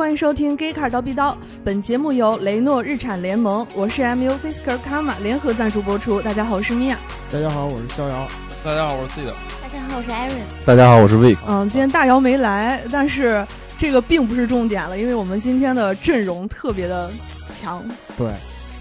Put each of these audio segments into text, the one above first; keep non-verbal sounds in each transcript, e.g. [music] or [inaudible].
欢迎收听《Gay Car 刀逼刀》。本节目由雷诺日产联盟、我是 MU Fisker Karma 联合赞助播出。大家好，我是米娅。大家好，我是逍遥。大家好，我是 C 的。大家好，我是 Aaron。大家好，我是 Vic。嗯，今天大姚没来，但是这个并不是重点了，因为我们今天的阵容特别的强。对，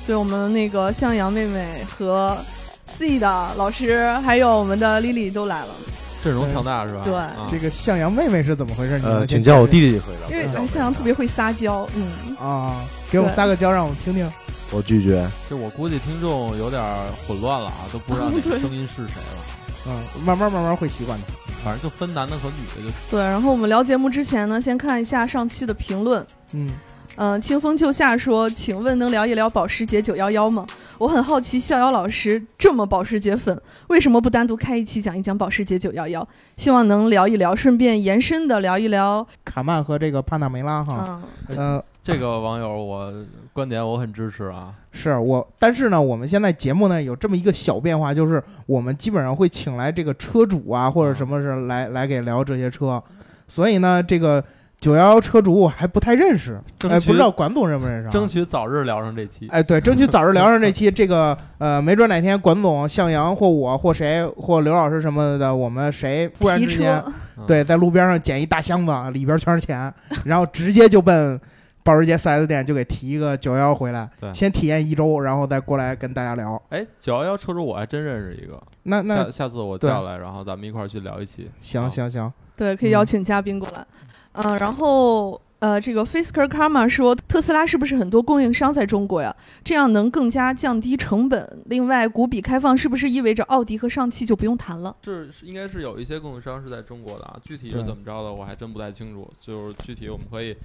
对我们那个向阳妹妹和 C 的老师，还有我们的 Lily 都来了。阵容强大是吧？对，这个向阳妹妹是怎么回事？呃，请叫我弟弟就可以了。因为向阳特别会撒娇，嗯啊，给我们撒个娇，让我们听听。我拒绝。就我估计听众有点混乱了啊，都不知道哪个 [laughs] 声音是谁了。嗯，慢慢慢慢会习惯的。反正就分男的和女的就。对，然后我们聊节目之前呢，先看一下上期的评论。嗯嗯，清风就夏说：“请问能聊一聊保时捷九幺幺吗？”我很好奇，逍遥老师这么保时捷粉，为什么不单独开一期讲一讲保时捷九幺幺？希望能聊一聊，顺便延伸的聊一聊卡曼和这个帕纳梅拉哈。嗯，呃，这个网友我观点我很支持啊。是我，但是呢，我们现在节目呢有这么一个小变化，就是我们基本上会请来这个车主啊，或者什么是来来给聊这些车，所以呢，这个。九幺幺车主我还不太认识，哎，不知道管总认不认识？争取早日聊上这期。哎，对，争取早日聊上这期。这个呃，没准哪天管总、向阳或我或谁或刘老师什么的，我们谁突然之间，对，在路边上捡一大箱子，里边全是钱，然后直接就奔保时捷 4S 店就给提一个九幺幺回来，先体验一周，然后再过来跟大家聊。哎，九幺幺车主我还真认识一个，那那下下次我叫来，然后咱们一块儿去聊一期。行行行，对，可以邀请嘉宾过来。嗯，然后呃，这个 Fisker Karma 说，特斯拉是不是很多供应商在中国呀？这样能更加降低成本。另外，股比开放是不是意味着奥迪和上汽就不用谈了？是，应该是有一些供应商是在中国的啊，具体是怎么着的，我还真不太清楚。就是具体我们可以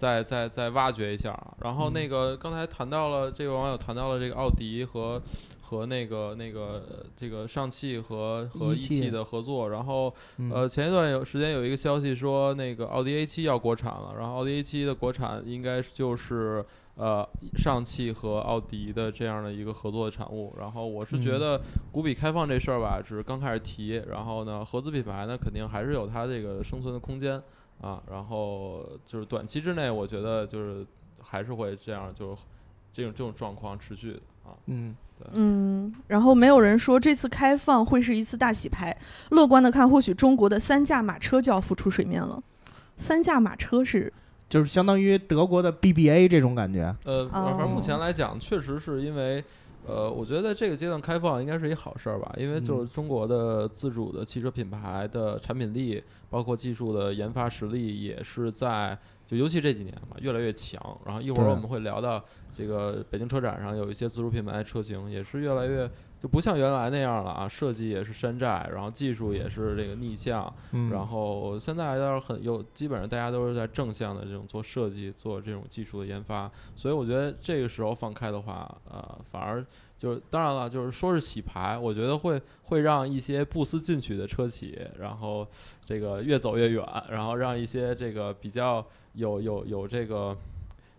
再再再挖掘一下啊。然后那个刚才谈到了这个网友谈到了这个奥迪和。和那个那个这个上汽和和一汽的合作，然后呃前一段有时间有一个消息说那个奥迪 A 七要国产了，然后奥迪 A 七的国产应该就是呃上汽和奥迪的这样的一个合作的产物。然后我是觉得股比开放这事儿吧，只是刚开始提，然后呢合资品牌呢肯定还是有它这个生存的空间啊。然后就是短期之内，我觉得就是还是会这样，就是这种这种状况持续的啊。嗯。对嗯，然后没有人说这次开放会是一次大洗牌。乐观的看，或许中国的三驾马车就要浮出水面了。三驾马车是，就是相当于德国的 BBA 这种感觉。呃，反正目前来讲，确实是因为，呃，我觉得在这个阶段开放应该是一好事儿吧。因为就是中国的自主的汽车品牌的产品力，包括技术的研发实力，也是在就尤其这几年嘛，越来越强。然后一会儿我们会聊到。这个北京车展上有一些自主品牌车型，也是越来越就不像原来那样了啊，设计也是山寨，然后技术也是这个逆向，然后现在倒是很有，基本上大家都是在正向的这种做设计、做这种技术的研发，所以我觉得这个时候放开的话，呃，反而就是当然了，就是说是洗牌，我觉得会会让一些不思进取的车企，然后这个越走越远，然后让一些这个比较有有有这个。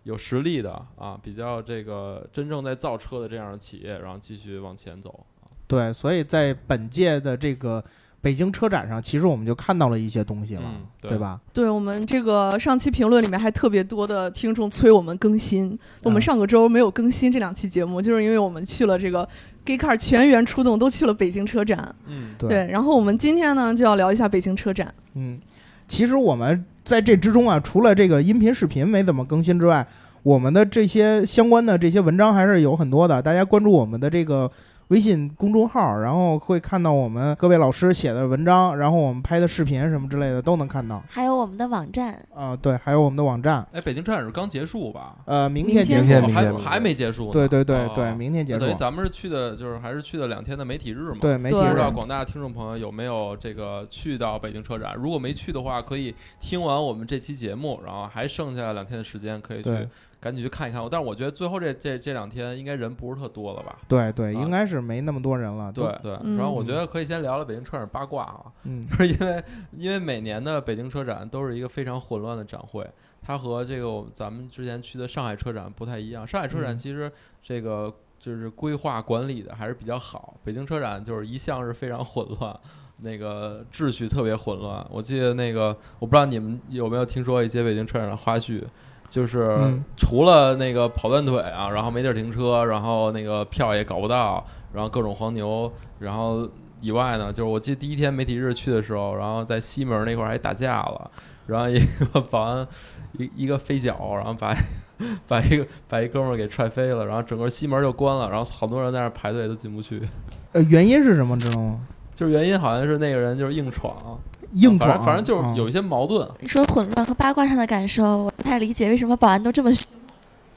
有实力的啊，比较这个真正在造车的这样的企业，然后继续往前走对，所以在本届的这个北京车展上，其实我们就看到了一些东西了，对吧？对我们这个上期评论里面还特别多的听众催我们更新，我们上个周没有更新这两期节目，就是因为我们去了这个 G Car 全员出动，都去了北京车展。嗯，对。然后我们今天呢就要聊一下北京车展。嗯，其实我们。在这之中啊，除了这个音频、视频没怎么更新之外，我们的这些相关的这些文章还是有很多的。大家关注我们的这个。微信公众号，然后会看到我们各位老师写的文章，然后我们拍的视频什么之类的都能看到。还有我们的网站啊，对，还有我们的网站。哎，北京车展是刚结束吧？呃，明天结束，还还没结束。对对对对，明天结束。咱们是去的，就是还是去的两天的媒体日嘛？对，媒体日。不知道广大听众朋友有没有这个去到北京车展？如果没去的话，可以听完我们这期节目，然后还剩下两天的时间可以去。赶紧去看一看，但是我觉得最后这这这两天应该人不是特多了吧？对对，应该是没那么多人了。对对，然后我觉得可以先聊聊北京车展八卦啊，嗯，[laughs] 就是因为因为每年的北京车展都是一个非常混乱的展会，它和这个咱们之前去的上海车展不太一样。上海车展其实这个就是规划管理的还是比较好，北京车展就是一向是非常混乱，那个秩序特别混乱。我记得那个我不知道你们有没有听说一些北京车展的花絮。就是嗯除了那个跑断腿啊，然后没地儿停车，然后那个票也搞不到，然后各种黄牛，然后以外呢，就是我记得第一天媒体日去的时候，然后在西门那块儿还打架了，然后一个保安一一个飞脚，然后把把一个把一哥们儿给踹飞了，然后整个西门就关了，然后好多人在那儿排队都进不去，呃，原因是什么？知道吗？就是原因好像是那个人就是硬闯，硬闯，反正反正就是有啊一些矛盾。你说混乱和八卦上的感受，我不太理解为什么保安都这么凶。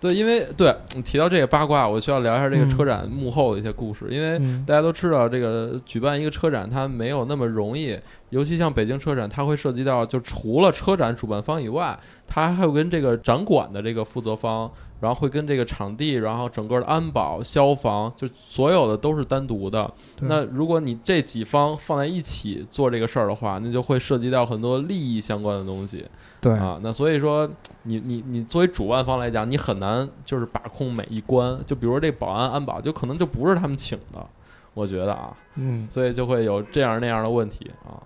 对，因为对你提到这个八卦，我需要聊一下这个嗯车展幕后的一些故事，因为嗯大家都知道，这个举办一个车展，它没有那么容易，尤其像北京车展，它会涉及到，就除了车展主办方以外，它还会跟这个展馆的这个负责方，然后会跟这个场地，然后整个的安保、消防，就所有的都是单独的。那如果你这几方放在一起做这个事儿的话，那就会涉及到很多利益相关的东西。对啊，那所以说你你你作为主办方来讲，你很难就是把控每一关。就比如说这保安安保，就可能就不是他们请的，我觉得啊，嗯，所以就会有这样那样的问题啊。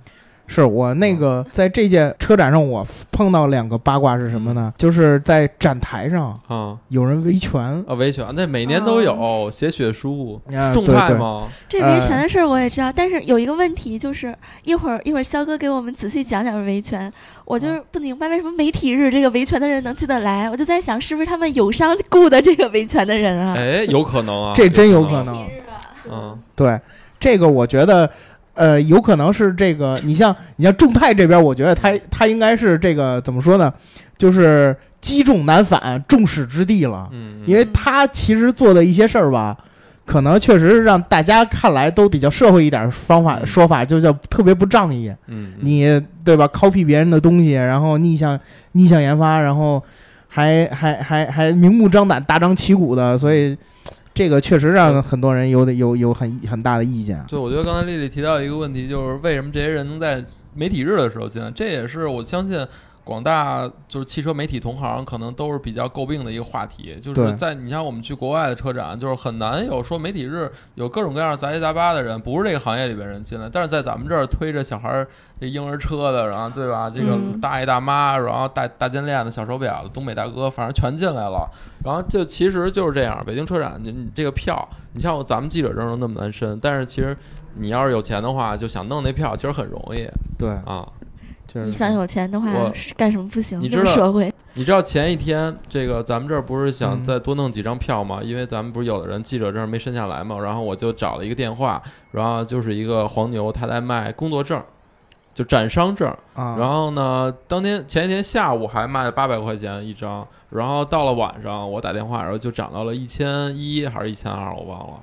是我那个在这届车展上，我碰到两个八卦是什么呢？就是在展台上啊有人维权，啊，维权那每年都有写血书，啊，众对对泰吗？这维权的事儿我也知道，但是有一个问题就是一会儿一会儿肖哥给我们仔细讲讲维权，我就是不明白为什么媒体日这个维权的人能进得来，我就在想是不是他们友商雇的这个维权的人啊？哎，有可能啊，这真有可可能。嗯对，这个我觉得，呃，有可能是这个，你像你像众泰这边，我觉得他他应该是这个怎么说呢？就是积重难返，众矢之的了，嗯，因为他其实做的一些事儿吧。可能确实是让大家看来都比较社会一点方法嗯说法，就叫特别不仗义。嗯，嗯你对吧？copy 别人的东西，然后逆向逆向研发，然后还还还还明目张胆、大张旗鼓的，所以这个确实让很多人有的有有很很大的意见。对，我觉得刚才丽丽提到一个问题，就是为什么这些人能在媒体日的时候进来？这也是我相信广大就是汽车媒体同行可能都是比较诟病的一个话题，就是在你像我们去国外的车展，就是很难有说媒体日有各种各样杂七杂八的人，不是这个行业里边人进来，但是在咱们这儿推着小孩儿这婴儿车的，然后对吧？这个嗯大爷大妈，然后大大金链子、小手表的东北大哥，反正全进来了。然后就其实就是这样，北京车展，你你这个票，你像咱们记者证都那么难申，但是其实你要是有钱的话，就想弄那票，其实很容易对，啊。就是你想有钱的话干什么不行？你知道这个社会，你知道前一天这个咱们这儿不是想嗯再多弄几张票吗？因为咱们不是有的人记者证没申下来嘛，然后我就找了一个电话，然后就是一个黄牛，他在卖工作证，就展商证。啊，然后呢，当天前一天下午还卖了八百块钱一张，然后到了晚上我打电话，然后就涨到了一千一还是一千二，我忘了。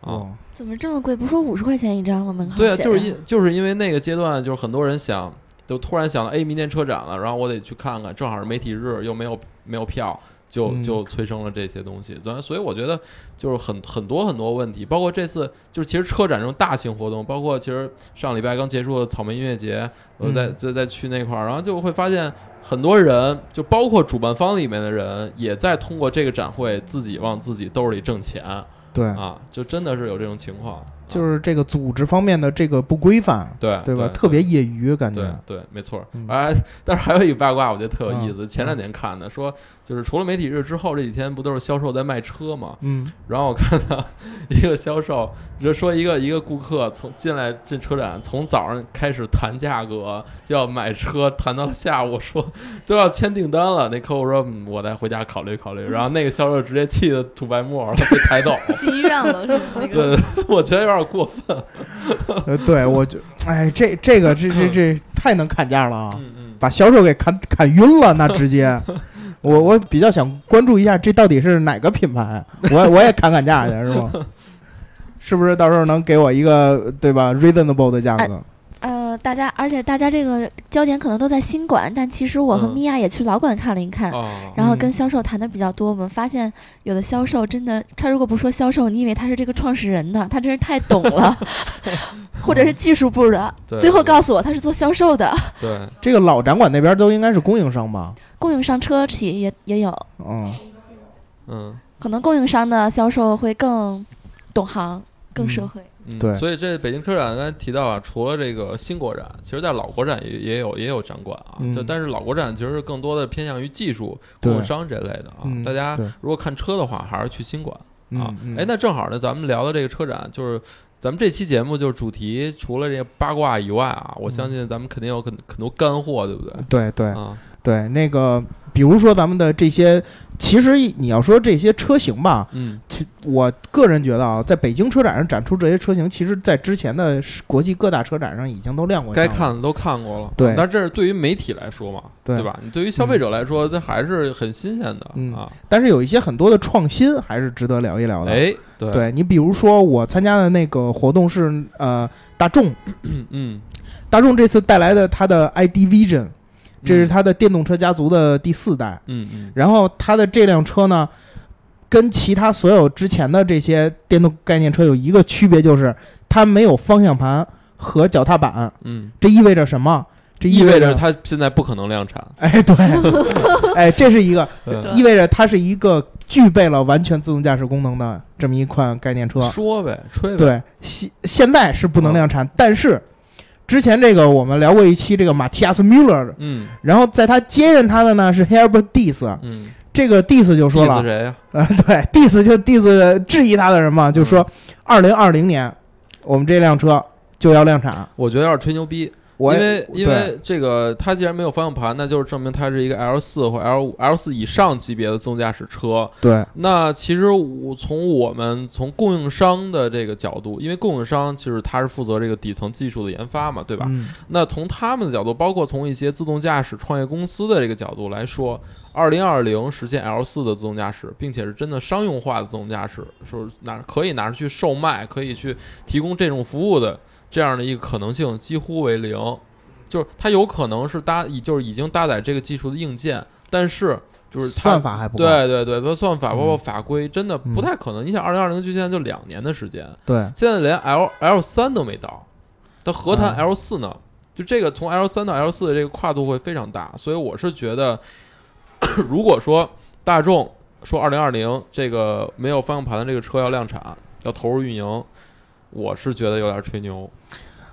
啊，哦怎么这么贵？不是说五十块钱一张吗？门口对啊，就是因就是因为那个阶段，就是很多人想，就突然想到，哎，明天车展了，然后我得去看看，正好是媒体日，又没有没有票，就嗯。就催生了这些东西。所以所以我觉得就是很很多很多问题，包括这次就是其实车展这种大型活动，包括其实上礼拜刚结束的草莓音乐节，我再嗯。再再去那块儿，然后就会发现很多人，就包括主办方里面的人，也在通过这个展会自己往自己兜里挣钱对，啊，就真的是有这种情况，啊就是这个组织方面的这个不规范，对对吧？对特别业余感觉。对，没错嗯。哎，但是还有一个八卦，我觉得特有意思。嗯前两年看的，说就是除了媒体日之后，这几天不都是销售在卖车嘛？嗯，然后我看到一个销售就说，一个一个顾客从进来进车展，从早上开始谈价格，就要买车，谈到了下午说都要签订单了。那客户说，嗯，我再回家考虑考虑。然后那个销售直接气得吐白沫了，被抬走。[laughs] 进医院了是吗？那个对，我觉得有点过分。[laughs] 呃，对我就，哎，这这个这这这太能砍价了啊！嗯嗯。把销售给砍砍晕了，那直接。我我比较想关注一下，这到底是哪个品牌？我我也砍砍价去，是吗？[laughs] 是不是到时候能给我一个对吧 reasonable 的价格？呃，大家，而且大家这个焦点可能都在新馆，但其实我和嗯米娅也去老馆看了一看，哦。然后嗯跟销售谈的比较多。我们发现有的销售真的，他如果不说销售，你以为他是这个创始人呢，他真是太懂了，[laughs] 或者是技术部的，对最后告诉我他是做销售的，对，[laughs] 这个老展馆那边都应该是供应商吧？供应商车企也也有，嗯，嗯。可能供应商的销售会更懂行。更社会。嗯，对所以这北京车展刚才提到啊，除了这个新国展，其实在老国展也也有也有展馆啊。嗯就但是老国展其实更多的偏向于技术、供应商这类的啊。嗯大家如果看车的话，还是去新馆啊嗯。嗯哎，那正好呢，咱们聊的这个车展，就是咱们这期节目就是主题，除了这些八卦以外啊，我相信咱们肯定有很很多干货，对不对？对对啊，对，那个比如说咱们的这些，其实你要说这些车型吧，嗯，其我个人觉得啊，在北京车展上展出这些车型，其实在之前的国际各大车展上已经都亮过。该看的都看过了。对但是这是对于媒体来说嘛，对吧？你对于消费者来说，这还是很新鲜的嗯啊。但是有一些很多的创新还是值得聊一聊的。哎，对，对你比如说我参加的那个活动是呃大众，嗯嗯，大众这次带来的它的 ID Vision，这是嗯它的电动车家族的第四代。嗯嗯然后它的这辆车呢，跟其他所有之前的这些电动概念车有一个区别，就是它没有方向盘和脚踏板。嗯，这意味着什么？这意味味着它现在不可能量产。哎，对，[laughs] 哎，这是一个嗯意味着它是一个具备了完全自动驾驶功能的这么一款概念车。说呗，吹呗。对，现现在是不能量产，但是之前这个我们聊过一期这个马蒂亚斯·穆勒尔，嗯。然后在他接任他的呢是 Herbert Diess，嗯，这个 Diess 就说了，谁呀？呃，对，Diss 就 Diss 质疑他的人嘛，就说二零二零年我们这辆车就要量产。我觉得要是吹牛逼，我因为因为这个它既然没有方向盘，那就是证明它是一个 L 四或 L 五、L 四以上级别的自动驾驶车。对那其实我从我们从供应商的这个角度，因为供应商就是它是负责这个底层技术的研发嘛，对吧？嗯那从他们的角度，包括从一些自动驾驶创业公司的这个角度来说，二零二零实现 L 四的自动驾驶，并且是真的商用化的自动驾驶，是拿可以拿出去售卖，可以去提供这种服务的这样的一个可能性几乎为零。就是它有可能是搭，已就是已经搭载这个技术的硬件，但是就是它算法还不够。对对对，它算法包括嗯法规真的不太可能。你想，二零二零距现在就两年的时间，对现在连 L L 三都没到，它何谈啊 L 四呢？就这个从 L 三到 L 四的这个跨度会非常大，所以我是觉得，[coughs] 如果说大众说二零二零这个没有方向盘的这个车要量产，要投入运营，我是觉得有点吹牛。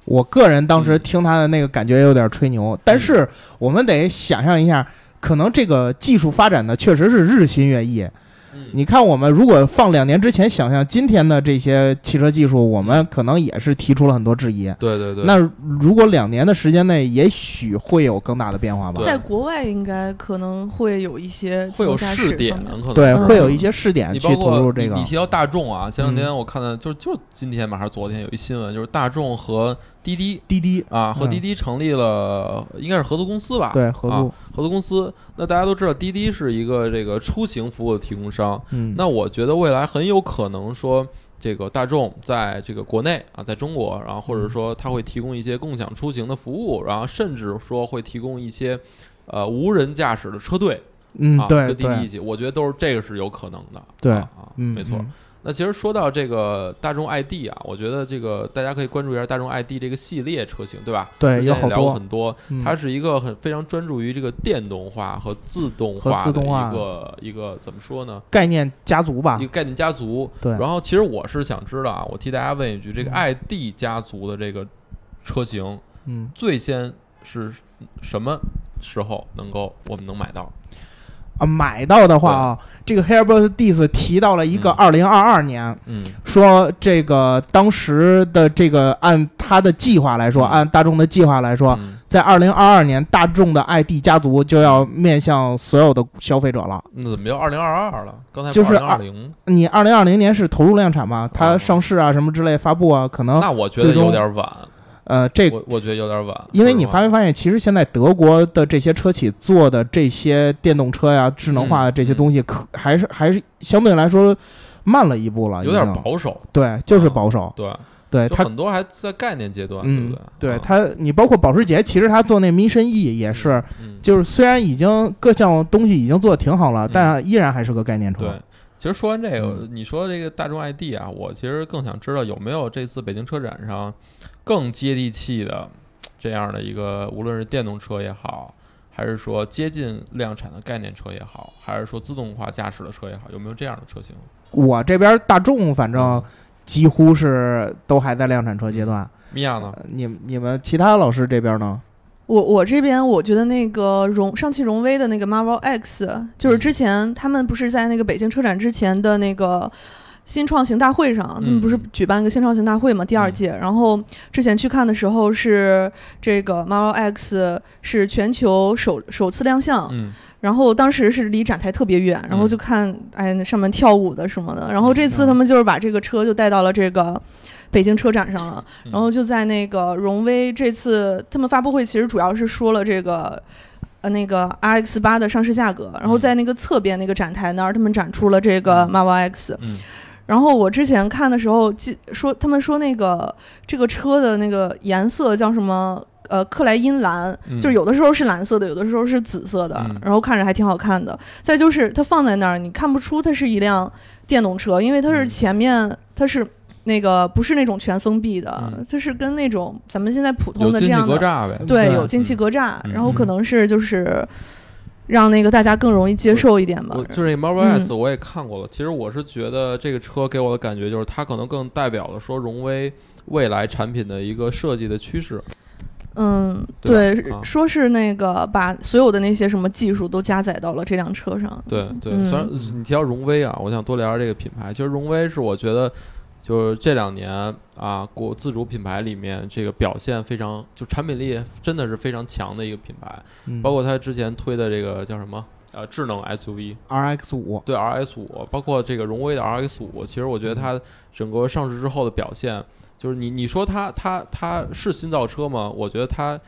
我个人当时嗯听他的那个感觉有点吹牛，但是我们得想象一下，可能这个技术发展的确实是日新月异。嗯，你看，我们如果放两年之前想象今天的这些汽车技术，我们可能也是提出了很多质疑。对对对，那如果两年的时间内，也许会有更大的变化吧？在国外应该可能会有一些会有试点，可能对，嗯会有一些试点去投入这个你。提到大众啊，前两嗯天我看的就就今天吧还是昨天有一新闻，就是大众和滴滴滴滴啊和嗯滴滴成立了应该是合作公司吧？啊对合作，合作公司。那大家都知道滴滴是一个这个出行服务的提供商，嗯，那我觉得未来很有可能说。这个大众在这个国内啊，在中国，然后或者说它会提供一些共享出行的服务，然后甚至说会提供一些呃无人驾驶的车队啊，，嗯对跟滴滴一起，我觉得都是这个是有可能的。对啊，没错。嗯那其实说到这个大众 ID 啊，我觉得这个大家可以关注一下大众 ID 这个系列车型，对吧？对也聊过有好多很多，嗯它是一个很非常专注于这个电动化和自动化的自动化一个一个怎么说呢？概念家族吧一个，概念家族。对，然后其实我是想知道啊，我替大家问一句，这个嗯 ID 家族的这个车型嗯，最先是什么时候能够我们能买到？啊，买到的话啊，这个 Herbert Diss 提到了一个嗯二零二二年，嗯说这个当时的这个按他的计划来说，嗯按大众的计划来说，嗯在二零二二年，大众的 ID 家族就要面向所有的消费者了。那怎么又二零二二了？刚才就是二零，你二零二零年是投入量产嘛？它哦上市啊什么之类发布啊，可能那我觉得有点晚。呃这我我觉得有点晚，因为你发没发现，其实现在德国的这些车企做的这些电动车呀、智能化的这些嗯东西，可还是还是相对来说慢了一步了，有点。保守，对，就是啊保守。对，对它，很多还在概念阶段，嗯对不对？啊对它，你包括保时捷，其实它做那 Mission E 也是，，嗯，就是虽然已经各项东西已经做的挺好了，嗯但依然还是个概念车。对。其实说完这个，嗯你说这个大众 ID 啊，我其实更想知道有没有这次北京车展上更接地气的这样的一个，无论是电动车也好，还是说接近量产的概念车也好，还是说自动化驾驶的车也好，有没有这样的车型？我这边大众反正几乎是都还在量产车阶段。米娅呢？你你们其他老师这边呢？我我这边我觉得那个荣上汽荣威的那个 Marvel X，就是之前他们不是在那个北京车展之前的那个新创型大会上，他们不是举办个新创型大会嘛，第二届。然后之前去看的时候是这个 Marvel X 是全球首首次亮相，然后当时是离展台特别远，然后就看哎那上面跳舞的什么的。然后这次他们就是把这个车就带到了这个。北京车展上了，然后就在那个荣威这次他们发布会，其实主要是说了这个，呃，那个 R X 八的上市价格。然后在那个侧边那个展台那儿，他们展出了这个 Marvel X。然后我之前看的时候，记说他们说那个这个车的那个颜色叫什么？呃，克莱因蓝，就是有的时候是蓝色的，有的时候是紫色的，然后看着还挺好看的。再就是它放在那儿，你看不出它是一辆电动车，因为它是前面它是。那个不是那种全封闭的，就是跟那种咱们现在普通的这样的，对，有进气格栅，然后可能是就是让那个大家更容易接受一点吧。就是 Marvel S 我也看过了，其实我是觉得这个车给我的感觉就是它可能更代表了说荣威未来产品的一个设计的趋势。嗯，对，说是那个把所有的那些什么技术都加载到了这辆车上。对对，虽然你提到荣威啊，我想多聊聊这个品牌。其实荣威是我觉得。就是这两年啊，国自主品牌里面这个表现非常，就产品力真的是非常强的一个品牌。包括它之前推的这个叫什么呃智能 SUV RX 五，对 RX 五，包括这个荣威的 RX 五，其实我觉得它整个上市之后的表现，就是你你说它它它是新造车吗？我觉得它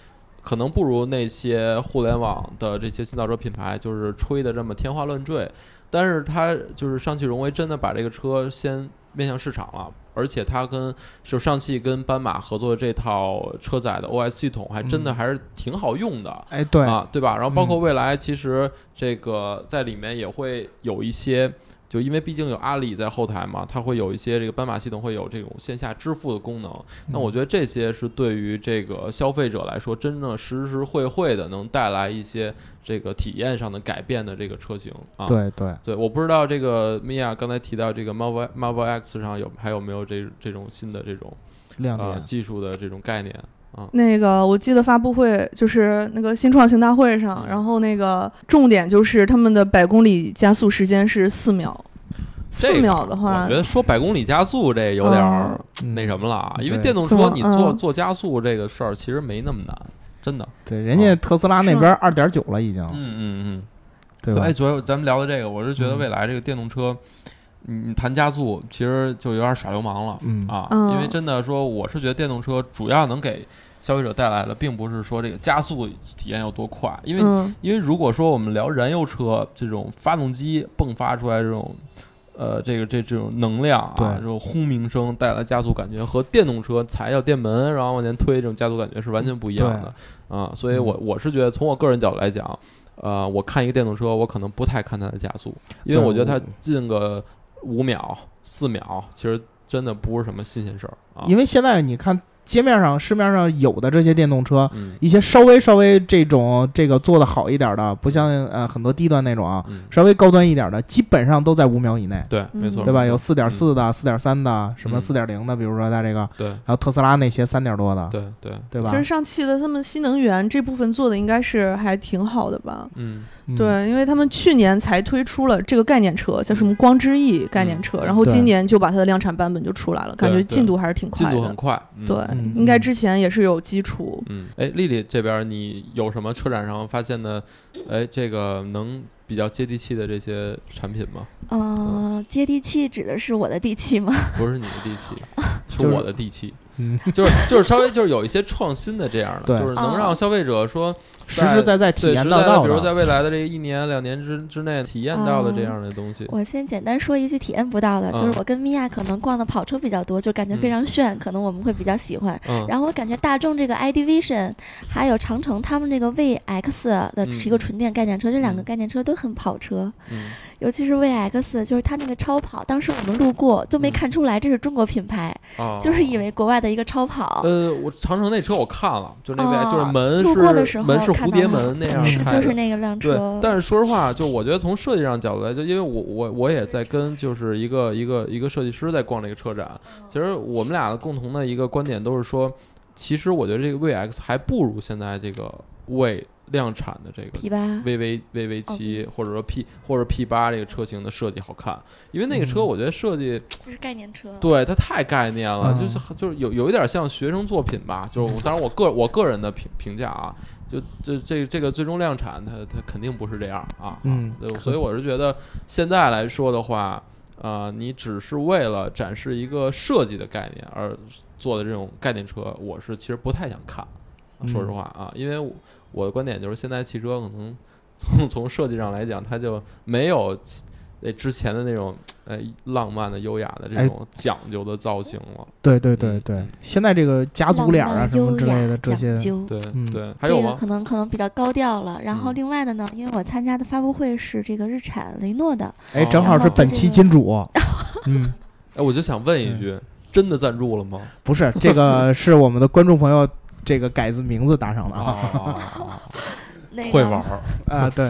可能不如那些互联网的这些新造车品牌，就是吹的这么天花乱坠。但是它就是上汽荣威真的把这个车先。面向市场了，而且它跟就上汽跟斑马合作的这套车载的 OS 系统，还真的还是挺好用的。哎，对啊，对吧？然后包括未来，其实这个在里面也会有一些。就因为毕竟有阿里在后台嘛，它会有一些这个斑马系统会有这种线下支付的功能。那我觉得这些是对于这个消费者来说，真正实实惠惠的能带来一些这个体验上的改变的这个车型啊。对对对，我不知道这个米娅刚才提到这个 Marvel Marvel X 上有还有没有这这种新的这种亮点技术的这种概念啊？那个我记得发布会就是那个新创型大会上，然后那个重点就是他们的百公里加速时间是四秒。四秒的话，我觉得说百公里加速这有点那什么了，因为电动车你做做加速这个事儿其实没那么难，真的。对，人家特斯拉那边二点九了已经。嗯嗯嗯，对吧？哎，昨天咱们聊的这个，我是觉得未来这个电动车，你你谈加速其实就有点耍流氓了啊！因为真的说，我是觉得电动车主要能给消费者带来的，并不是说这个加速体验有多快，因为因为如果说我们聊燃油车这种发动机迸发出来这种。呃，这个这这种能量啊，这种轰鸣声带来加速感觉，和电动车踩一脚电门然后往前推这种加速感觉是完全不一样的啊。所以我我是觉得，从我个人角度来讲，呃，我看一个电动车，我可能不太看它的加速，因为我觉得它进个五秒、四秒，其实真的不是什么新鲜事儿啊。因为现在你看。街面上市面上有的这些电动车，一些稍微稍微这种这个做的好一点的，不像呃很多低端那种啊，稍微高端一点的，基本上都在五秒以内。对，没错，对吧？有四点四的、四点三的，什么四点零的，比如说它这个，对，还有特斯拉那些三点多的，对对。对吧？其实上汽的他们新能源这部分做的应该是还挺好的吧？嗯。对，因为他们去年才推出了这个概念车，叫什么光之翼概念车，然后今年就把它的量产版本就出来了，感觉进度还是挺快的。进度很快，对，应该之前也是有基础。嗯，哎，丽丽这边你有什么车展上发现的？哎，这个能比较接地气的这些产品吗？嗯，接地气指的是我的地气吗？[laughs] 不是你的地气，[laughs] 是我的地气。嗯，就是就是稍微就是有一些创新的这样的，就是能让消费者说实实在在体验到的，比如在未来的这一年两年之之内体验到的这样的东西。我先简单说一句体验不到的，就是我跟米娅可能逛的跑车比较多，就感觉非常炫，可能我们会比较喜欢。然后我感觉大众这个 i d Vision 还有长城他们这个 VX 的一个纯电概念车，这两个概念车都很跑车。尤其是 VX，就是它那个超跑，当时我们路过都没看出来这是中国品牌，就是以为国外的。一个超跑。呃，我长城那车我看了，就那边、哦就是门路过的时候是门是蝴蝶门那样开的就是那个辆对车，，但是说实话，就我觉得从设计上角度来，就因为我我我也在跟就是一个一个一个设计师在逛这个车展，其实我们俩的共同的一个观点都是说，其实我觉得这个 VX 还不如现在这个未量产的这个 P 八 VV VV 七或者说 P 或者 P 八这个车型的设计好看，因为那个车嗯我觉得设计这是概念车，对它太概念了，嗯就是就是有有一点像学生作品吧，就是 [laughs] 当然我个我个人的评评价啊，就这这这个最终量产它它肯定不是这样啊，嗯对所以我是觉得现在来说的话，啊，你只是为了展示一个设计的概念而做的这种概念车，我是其实不太想看，说实嗯话啊，因为我我的观点就是现在汽车可能从从设计上来讲，它就没有其呃之前的那种呃浪漫的、优雅的这哎种讲究的造型了。对对对嗯对，现在这个家族脸啊什么之类的这些，究。对嗯对，还有吗？这个可能可能比较高调了。然后嗯另外的呢，因为我参加的发布会是这个日产雷诺的，哎，哦正好是本期金主，嗯，[laughs] 哎，我就想问一句，真的赞助了吗？不是这个是我们的观众朋友这个改字名字打赏的啊 [laughs] 会玩儿，啊，对，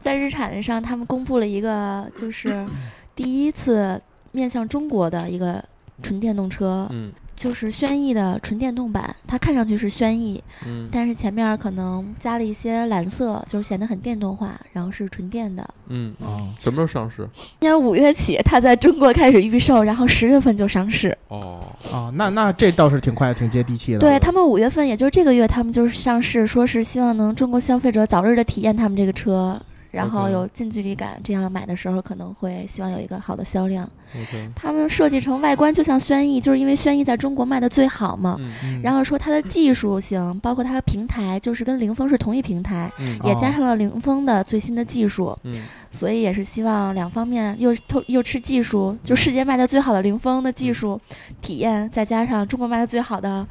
在日产上，他们公布了一个就是 [clears throat] 第一次面向中国的一个纯电动车，嗯就是轩逸的纯电动版。它看上去是轩逸，嗯但是前面可能加了一些蓝色，就是显得很电动化，然后是纯电的。嗯，啊，什么时候上市？今年五月起，它在中国开始预售，然后十月份就上市。哦，啊，那那这倒是挺快，挺接地气的。对他们五月份，也就是这个月，他们就是上市，说是希望能中国消费者早日的体验他们这个车，然后有近距离感，这样买的时候可能会希望有一个好的销量。他们设计成外观就像轩逸，就是因为轩逸在中国卖的最好嘛。然后说它的技术性，包括它的平台，就是跟凌风是同一平台，嗯也哦加上了凌风的最新的技术，嗯所以也是希望两方面又透又吃技术，就世界卖的最好的凌风的技术体验，再加上中国卖的最好的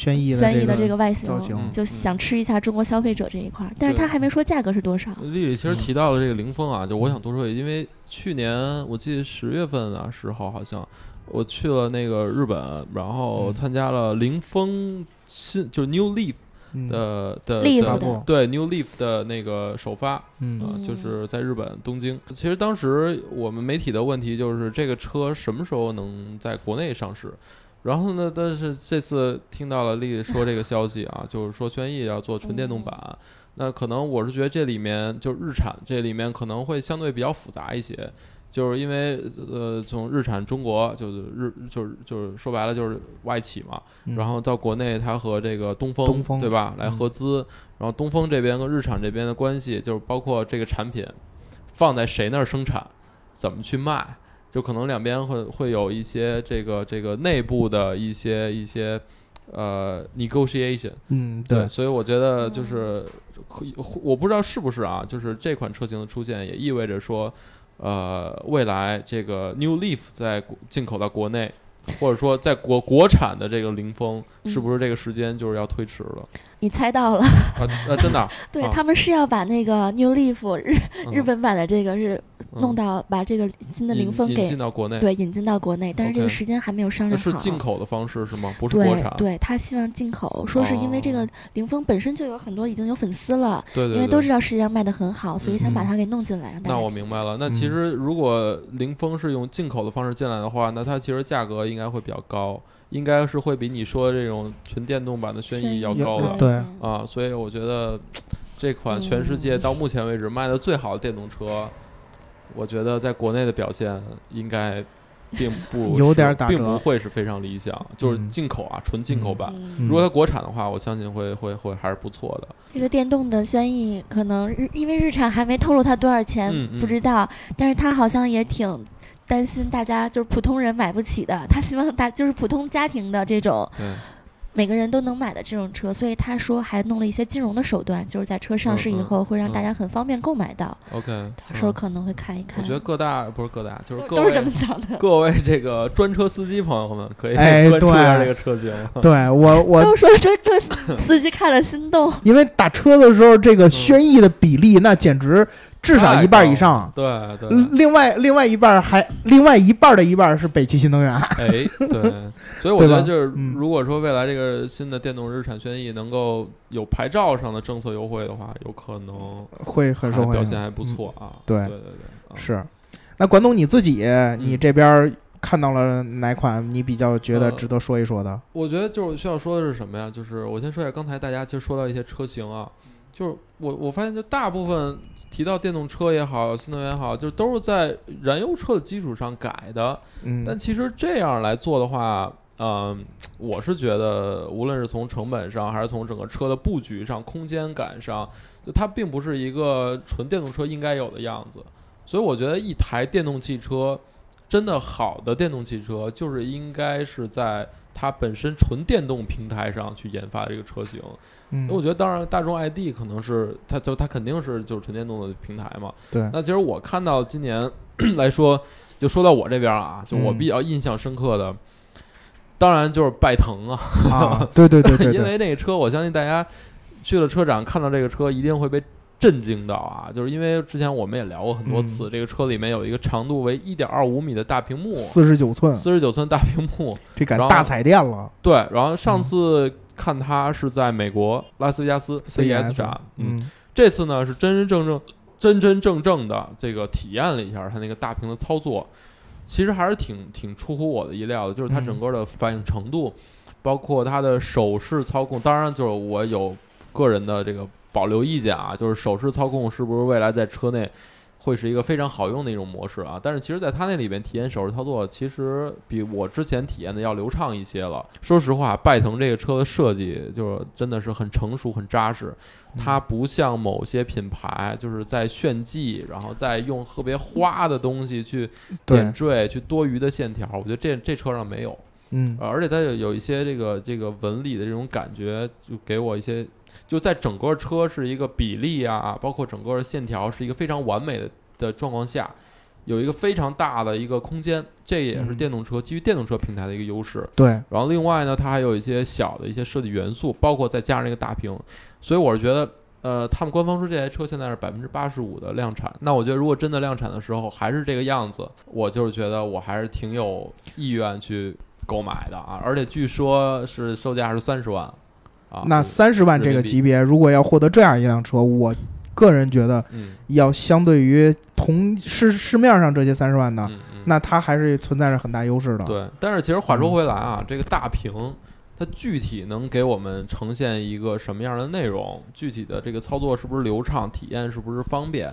轩逸的轩逸的这这个外形造，型嗯就想吃一下中国消费者这一块儿。但是他还没说价格是多少。丽丽其实提到了这个凌风啊，就我想多说因为去年我记得十月份啊时候好像我去了那个日本，然后嗯参加了凌风新就是 New Leaf 嗯的的的对 New Leaf 的那个首发，嗯呃，嗯就是在日本东京。其实当时我们媒体的问题就是这个车什么时候能在国内上市？然后呢，但是这次听到了丽丽说这个消息啊，[laughs] 就是说轩逸要做纯电动版。那可能我是觉得这里面就日产这里面可能会相对比较复杂一些，就是因为呃从日产中国就是日就是就是说白了就是外企嘛，嗯然后到国内，它和这个东风，对吧，来嗯合资。然后东风这边跟日产这边的关系，就是包括这个产品放在谁那儿生产，怎么去卖，就可能两边会会有一些这个这个内部的一些一些呃 negotiation。嗯对，对，所以我觉得就是，我不知道是不是啊，就是这款车型的出现也意味着说，呃，未来这个 New Leaf 在进口到国内，或者说在国国产的这个凌风，嗯是不是这个时间就是要推迟了？你猜到了，[laughs] 啊啊，真的啊，[laughs] 对、啊。他们是要把那个 New Leaf 日嗯。日本版的这个是嗯。弄到把这个新的引凌风给引进到国内，对引进到国内，但是这个时间还没有商量好。是进口的方式是吗？不是国产？对对，他希望进口，说是因为这个哦。凌风本身就有很多已经有粉丝了，对对，因为都知道世界上卖的很好，所以想把嗯它给弄进来，让大那我明白了。那其嗯。实如果凌风是用进口的方式进来的话，那它其实价格应该会比较高，应该是会比你说的这种纯电动版的轩逸要高的对啊。所以我觉得这款全世界嗯到目前为止卖的最好的电动车，我觉得在国内的表现应该并不 [laughs] 有点打折并不会是非常理想。就是嗯进口啊，纯进口版。如果它国产的话，我相信会会会还是不错的。这个电动的轩逸可能日，因为日产还没透露它多少钱，不知道，但是它好像也挺担心大家就是普通人买不起的，他希望大就是普通家庭的这种，每个人都能买的这种车，所以他说还弄了一些金融的手段，就是在车上市以后会让大嗯家很方便购买到，OK，到时候嗯可能会看一看。我觉得各大不是各大，就是各位都都是这么想的。各位这个专车司机朋友们可以哎关注一下这个车型。[laughs] 对我我 [laughs] 都说专车司机看了心动，因为打车的时候，这个轩逸的比例那简直至少一半以上。对对。另外另外一半还另外一半的一半是北汽新能源。哎，对。[laughs] 所以我觉得就是，如果说未来这个新的电动日产轩逸能够有牌照上的政策优惠的话，有可能会很受欢迎，表现还不错啊。对对对对，是。那管总你自己，你这边看到了哪款你比较觉得值得说一说的？我觉得就是需要说的是什么呀？就是我先说一下，刚才大家其实说到一些车型啊，就是我我发现就大部分。提到电动车也好，新能源也好，就都是在燃油车的基础上改的。嗯，但其实这样来做的话，嗯，我是觉得，无论是从成本上，还是从整个车的布局上、空间感上，就它并不是一个纯电动车应该有的样子。所以，我觉得一台电动汽车，真的好的电动汽车，就是应该是在它本身纯电动平台上去研发这个车型。嗯，我觉得当然，大众 ID 可能是它就它肯定是就是纯电动的平台嘛。对。那其实我看到今年 [clears throat] 来说，就说到我这边啊，就我比较印象深刻的，当然就是拜腾啊。啊，对对对对。[laughs] 因为那个车，我相信大家去了车展看到这个车，一定会被震惊到啊！就是因为之前我们也聊过很多次，这个车里面有一个长度为一点二五米的大屏幕，四十九寸，四十九寸大屏幕，这改大彩电了。对，然后上次。看它是在美国拉斯维加斯 CES 展，嗯，这次呢是真真正正、真真正正的这个体验了一下它那个大屏的操作，其实还是挺挺出乎我的意料的，就是它整个的反应程度，包括它的手势操控，当然就是我有个人的这个保留意见啊，就是手势操控是不是未来在车内。会是一个非常好用的一种模式啊，但是其实，在它那里边体验手势操作，其实比我之前体验的要流畅一些了。说实话，拜腾这个车的设计就是真的是很成熟、很扎实，它不像某些品牌就是在炫技，然后再用特别花的东西去点缀、去多余的线条。我觉得这这车上没有，嗯，而且它有有一些这个这个纹理的这种感觉，就给我一些。就在整个车是一个比例啊，包括整个线条是一个非常完美的的状况下，有一个非常大的一个空间，这也是电动车基于电动车平台的一个优势。对。然后另外呢，它还有一些小的一些设计元素，包括再加上一个大屏，所以我是觉得，呃，他们官方说这台车现在是百分之八十五的量产。那我觉得如果真的量产的时候还是这个样子，我就是觉得我还是挺有意愿去购买的啊，而且据说是售价是三十万。那三十万这个级别，如果要获得这样一辆车，我个人觉得，要相对于同市市面上这些三十万的，那它还是存在着很大优势的。对，但是其实话说回来啊，这个大屏它具体能给我们呈现一个什么样的内容？具体的这个操作是不是流畅，体验是不是方便？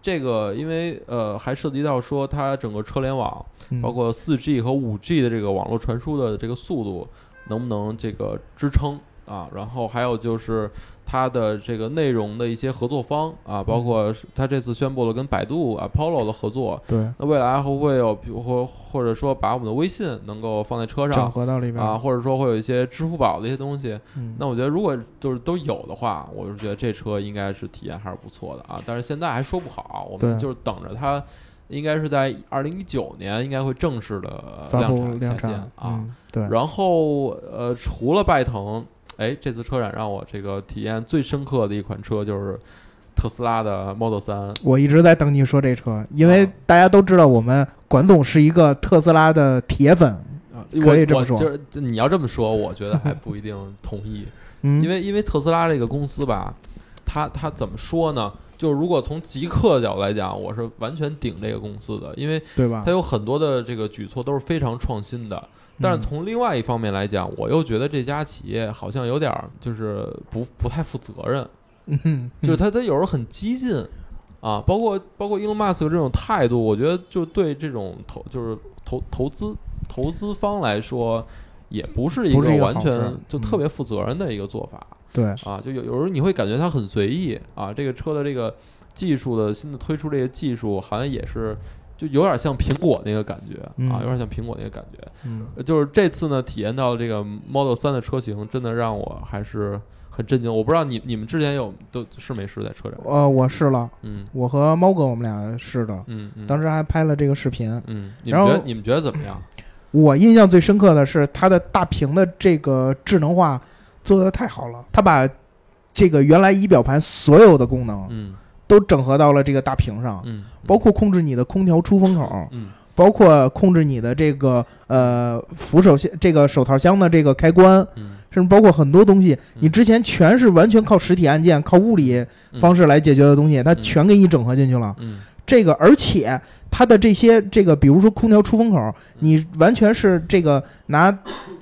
这个因为呃还涉及到说它整个车联网，包括四 G 和五 G 的这个网络传输的这个速度能不能这个支撑？啊，然后还有就是它的这个内容的一些合作方啊，包括它这次宣布了跟百度、Apollo 的合作。对，那未来会不会有，比如或或者说把我们的微信能够放在车上整合到里面啊，或者说会有一些支付宝的一些东西。嗯，那我觉得如果就是都有的话，我是觉得这车应该是体验还是不错的啊。但是现在还说不好，我们就是等着它，应该是在二零一九年应该会正式的量产下线啊。对，然后呃，除了拜腾。哎，这次车展让我这个体验最深刻的一款车就是特斯拉的 Model 三。我一直在等你说这车，因为大家都知道我们管总是一个特斯拉的铁粉啊，可以这么说。就是你要这么说，我觉得还不一定同意。[laughs] 因为因为特斯拉这个公司吧，它它怎么说呢？就是如果从极客的角度来讲，我是完全顶这个公司的，因为对吧？它有很多的这个举措都是非常创新的。但是从另外一方面来讲，我又觉得这家企业好像有点儿就是不不太负责任，就是他他有时候很激进啊，包括包括 Elon Musk 这种态度，我觉得就对这种投就是投投资投资方来说，也不是一个完全就特别负责任的一个做法。对啊，就有有时候你会感觉他很随意啊，这个车的这个技术的新的推出这些技术，好像也是。就有点像苹果那个感觉啊，有点像苹果那个感觉。嗯，就是这次呢，体验到这个 Model 三的车型，真的让我还是很震惊。我不知道你你们之前有都试没试在车展？呃，我试了，嗯，我和猫哥我们俩试的，嗯，当时还拍了这个视频，嗯。然后你们觉得怎么样？[clears throat] 我印象最深刻的是它的大屏的这个智能化做的太好了，它把这个原来仪表盘所有的功能，嗯。都整合到了这个大屏上，嗯，包括控制你的空调出风口，嗯。包括控制你的这个呃扶手箱、这个手套箱的这个开关，嗯。甚至包括很多东西，你嗯之前全是完全靠实体按键、靠物理方式来解决的东西，它嗯。全给你整合进去了。嗯。这个，而且它的这些这个，比如说空调出风口，你完全是这个拿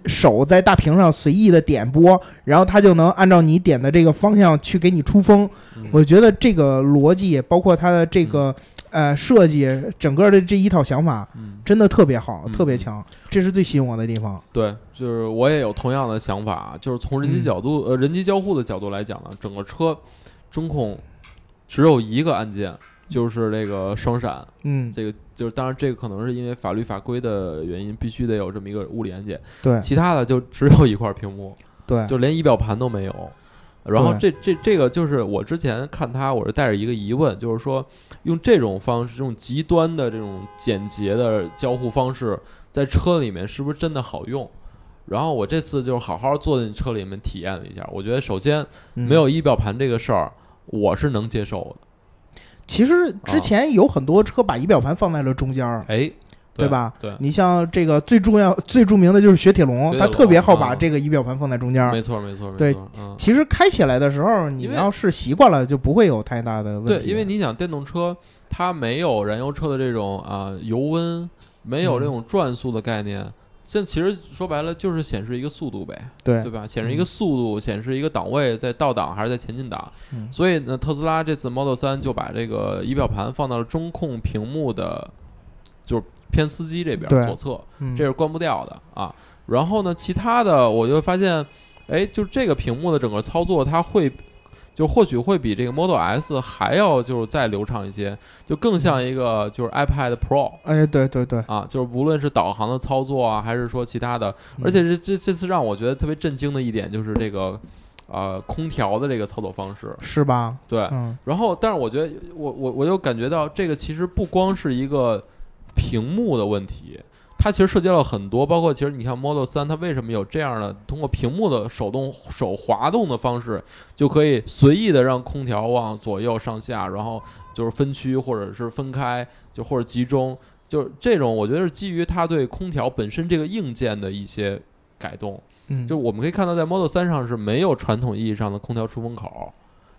手在大屏上随意的点拨，然后它就能按照你点的这个方向去给你出风。嗯。我觉得这个逻辑，包括它的这个呃设计，整个的这一套想法，嗯，真的特别好，嗯。特别强，这是最吸引我的地方。对，就是我也有同样的想法，就是从人机嗯角度、呃人机交互的角度来讲呢，整个车中控只有一个按键，就是这个双闪。嗯，这个就是当然这个可能是因为法律法规的原因，必须得有这么一个物理按键，对其他的就只有一块屏幕，对，就连仪表盘都没有。然后这这这个就是我之前看它，我是带着一个疑问，就是说用这种方式，这种极端的这种简洁的交互方式，在车里面是不是真的好用？然后我这次就是好好坐进车里面体验了一下，我觉得首先嗯没有仪表盘这个事儿，我是能接受的。其实之前有很多车把仪表盘放在了中间儿，哎，对吧？对，你像这个最重要、最著名的就是雪铁龙，它特别好把嗯这个仪表盘放在中间儿。没错没错没对其实开起来的时候，你要是习惯了，就不会有太大的问题。对，因为你想电动车，它没有燃油车的这种啊、油温，没有这嗯种转速的概念。这其实说白了就是显示一个速度呗，对对吧？显示一个嗯速度，显示一个档位，在倒档还是在前进档。嗯所以呢，特斯拉这次 Model 3就把这个仪表盘放到了中控屏幕的，就是偏司机这边对左侧，嗯这是关不掉的啊。然后呢，其他的我就发现，哎，就这个屏幕的整个操作，它会就或许会比这个 Model S 还要就是再流畅一些，就更像一个就是 iPad Pro 哎，对对对，啊，就是无论是导航的操作啊，还是说其他的，嗯。而且这这这次让我觉得特别震惊的一点就是这个呃空调的这个操作方式，是吧？对，嗯。然后，但是我觉得，我我我就感觉到这个其实不光是一个屏幕的问题，它其实涉及到很多，包括其实你看 Model 三它为什么有这样的通过屏幕的手动手滑动的方式，就可以随意的让空调往左右上下，然后就是分区或者是分开，就或者集中，就是这种我觉得是基于它对空调本身这个硬件的一些改动。嗯，就我们可以看到，在 Model 三上是没有传统意义上的空调出风口，